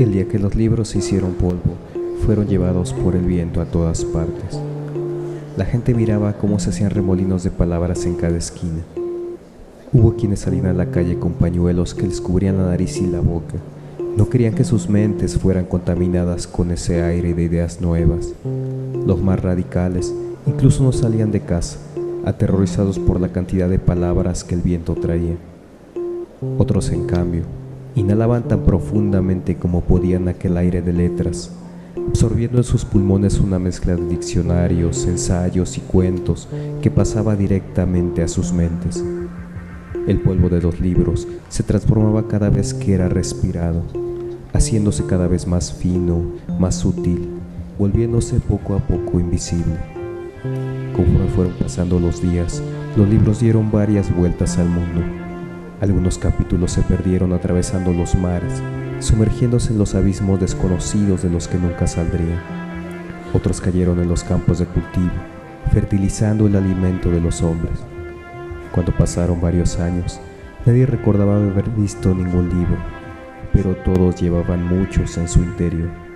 El día que los libros se hicieron polvo, fueron llevados por el viento a todas partes. La gente miraba cómo se hacían remolinos de palabras en cada esquina. Hubo quienes salían a la calle con pañuelos que les cubrían la nariz y la boca. No querían que sus mentes fueran contaminadas con ese aire de ideas nuevas. Los más radicales incluso no salían de casa, aterrorizados por la cantidad de palabras que el viento traía. Otros, en cambio, inhalaban tan profundamente como podían aquel aire de letras, absorbiendo en sus pulmones una mezcla de diccionarios, ensayos y cuentos que pasaba directamente a sus mentes. El polvo de los libros se transformaba cada vez que era respirado, haciéndose cada vez más fino, más sutil, volviéndose poco a poco invisible. Conforme fueron pasando los días, los libros dieron varias vueltas al mundo. Algunos capítulos se perdieron atravesando los mares, sumergiéndose en los abismos desconocidos de los que nunca saldrían. Otros cayeron en los campos de cultivo, fertilizando el alimento de los hombres. Cuando pasaron varios años, nadie recordaba haber visto ningún libro, pero todos llevaban muchos en su interior.